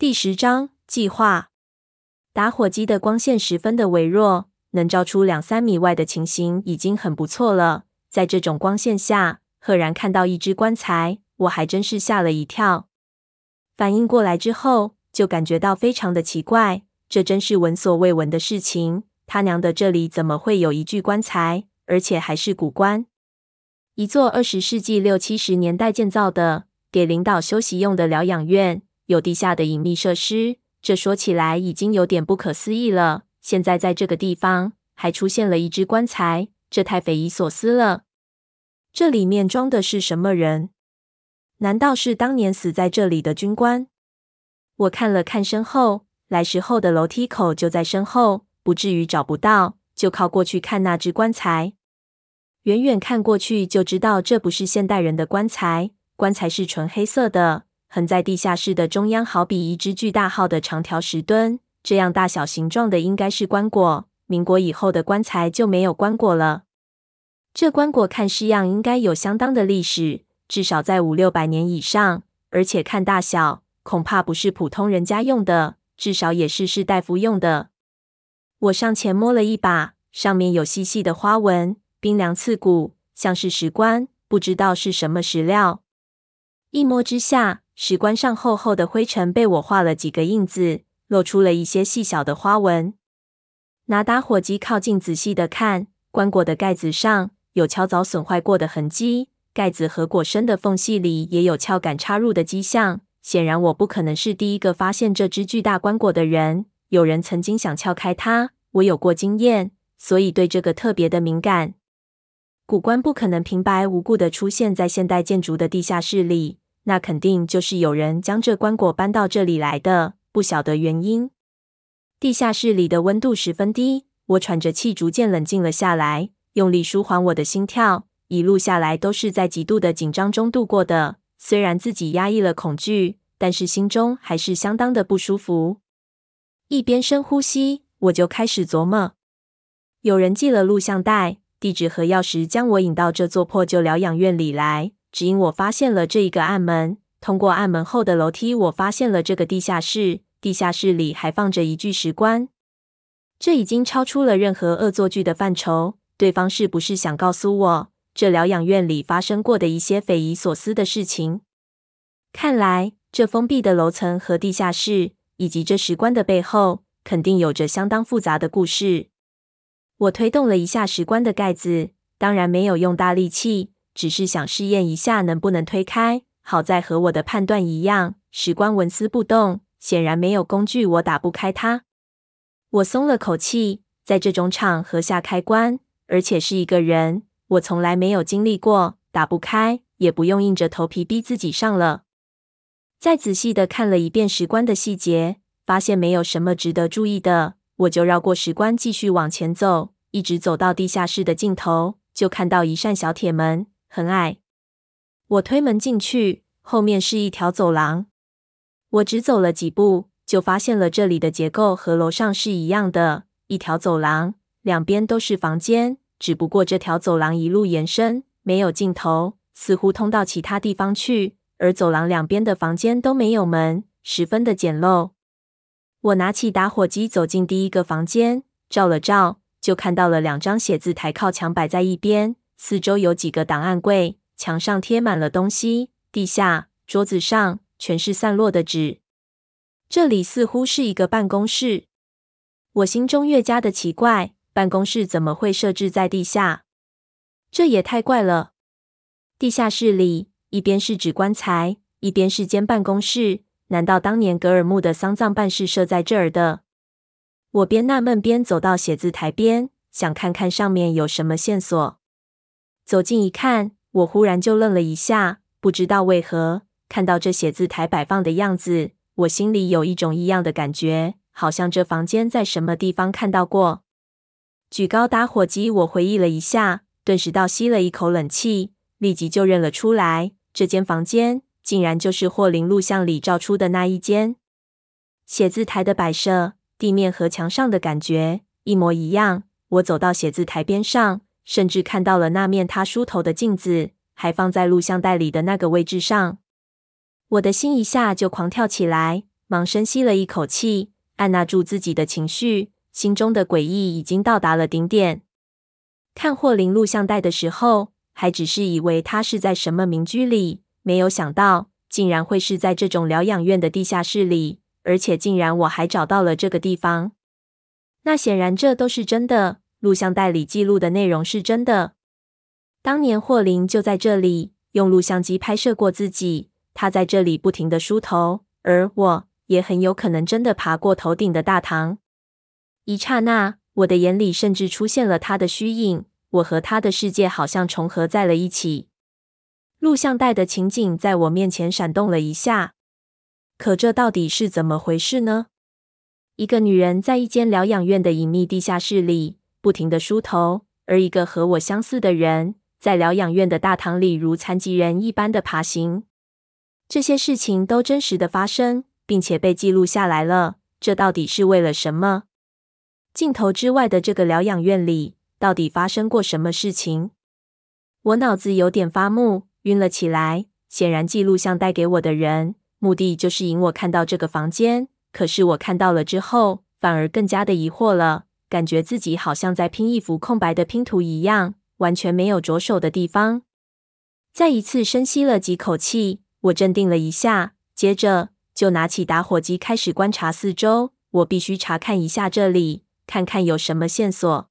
第十章计划。打火机的光线十分的微弱，能照出两三米外的情形已经很不错了。在这种光线下，赫然看到一只棺材，我还真是吓了一跳。反应过来之后，就感觉到非常的奇怪，这真是闻所未闻的事情。他娘的，这里怎么会有一具棺材，而且还是古棺？一座二十世纪六七十年代建造的，给领导休息用的疗养院。有地下的隐秘设施，这说起来已经有点不可思议了。现在在这个地方还出现了一只棺材，这太匪夷所思了。这里面装的是什么人？难道是当年死在这里的军官？我看了看身后，来时候的楼梯口就在身后，不至于找不到，就靠过去看那只棺材。远远看过去就知道这不是现代人的棺材，棺材是纯黑色的。横在地下室的中央，好比一只巨大号的长条石墩，这样大小形状的应该是棺椁。民国以后的棺材就没有棺椁了。这棺椁看式样应该有相当的历史，至少在五六百年以上，而且看大小，恐怕不是普通人家用的，至少也是士大夫用的。我上前摸了一把，上面有细细的花纹，冰凉刺骨，像是石棺，不知道是什么石料。一摸之下，石棺上厚厚的灰尘被我画了几个印子，露出了一些细小的花纹。拿打火机靠近仔细的看，棺椁的盖子上有敲凿损坏过的痕迹，盖子和椁身的缝隙里也有撬杆插入的迹象。显然，我不可能是第一个发现这只巨大棺椁的人。有人曾经想撬开它，我有过经验，所以对这个特别的敏感。古棺不可能平白无故的出现在现代建筑的地下室里。那肯定就是有人将这棺椁搬到这里来的，不晓得原因。地下室里的温度十分低，我喘着气，逐渐冷静了下来，用力舒缓我的心跳。一路下来都是在极度的紧张中度过的，虽然自己压抑了恐惧，但是心中还是相当的不舒服。一边深呼吸，我就开始琢磨：有人寄了录像带、地址和钥匙，将我引到这座破旧疗养院里来。只因我发现了这一个暗门，通过暗门后的楼梯，我发现了这个地下室。地下室里还放着一具石棺，这已经超出了任何恶作剧的范畴。对方是不是想告诉我，这疗养院里发生过的一些匪夷所思的事情？看来，这封闭的楼层和地下室，以及这石棺的背后，肯定有着相当复杂的故事。我推动了一下石棺的盖子，当然没有用大力气。只是想试验一下能不能推开。好在和我的判断一样，石棺纹丝不动，显然没有工具，我打不开它。我松了口气，在这种场合下开关，而且是一个人，我从来没有经历过，打不开，也不用硬着头皮逼自己上了。再仔细的看了一遍石棺的细节，发现没有什么值得注意的，我就绕过石棺继续往前走，一直走到地下室的尽头，就看到一扇小铁门。很矮，我推门进去，后面是一条走廊。我只走了几步，就发现了这里的结构和楼上是一样的，一条走廊，两边都是房间，只不过这条走廊一路延伸，没有尽头，似乎通到其他地方去。而走廊两边的房间都没有门，十分的简陋。我拿起打火机走进第一个房间，照了照，就看到了两张写字台靠墙摆在一边。四周有几个档案柜，墙上贴满了东西，地下、桌子上全是散落的纸。这里似乎是一个办公室，我心中越加的奇怪，办公室怎么会设置在地下？这也太怪了。地下室里一边是纸棺材，一边是间办公室，难道当年格尔木的丧葬办事设在这儿的？我边纳闷边走到写字台边，想看看上面有什么线索。走近一看，我忽然就愣了一下，不知道为何，看到这写字台摆放的样子，我心里有一种异样的感觉，好像这房间在什么地方看到过。举高打火机，我回忆了一下，顿时倒吸了一口冷气，立即就认了出来，这间房间竟然就是霍林录像里照出的那一间。写字台的摆设、地面和墙上的感觉一模一样。我走到写字台边上。甚至看到了那面他梳头的镜子，还放在录像带里的那个位置上。我的心一下就狂跳起来，忙深吸了一口气，按捺住自己的情绪，心中的诡异已经到达了顶点。看霍林录像带的时候，还只是以为他是在什么民居里，没有想到竟然会是在这种疗养院的地下室里，而且竟然我还找到了这个地方。那显然这都是真的，录像带里记录的内容是真的。当年霍林就在这里用录像机拍摄过自己，他在这里不停地梳头，而我也很有可能真的爬过头顶的大堂。一刹那，我的眼里甚至出现了他的虚影。我和他的世界好像重合在了一起。录像带的情景在我面前闪动了一下，可这到底是怎么回事呢？一个女人在一间疗养院的隐秘地下室里不停的梳头，而一个和我相似的人在疗养院的大堂里如残疾人一般的爬行。这些事情都真实的发生，并且被记录下来了。这到底是为了什么？镜头之外的这个疗养院里。到底发生过什么事情？我脑子有点发木，晕了起来。显然，记录像带给我的人，目的就是引我看到这个房间。可是我看到了之后，反而更加的疑惑了，感觉自己好像在拼一幅空白的拼图一样，完全没有着手的地方。再一次深吸了几口气，我镇定了一下，接着就拿起打火机开始观察四周。我必须查看一下这里，看看有什么线索。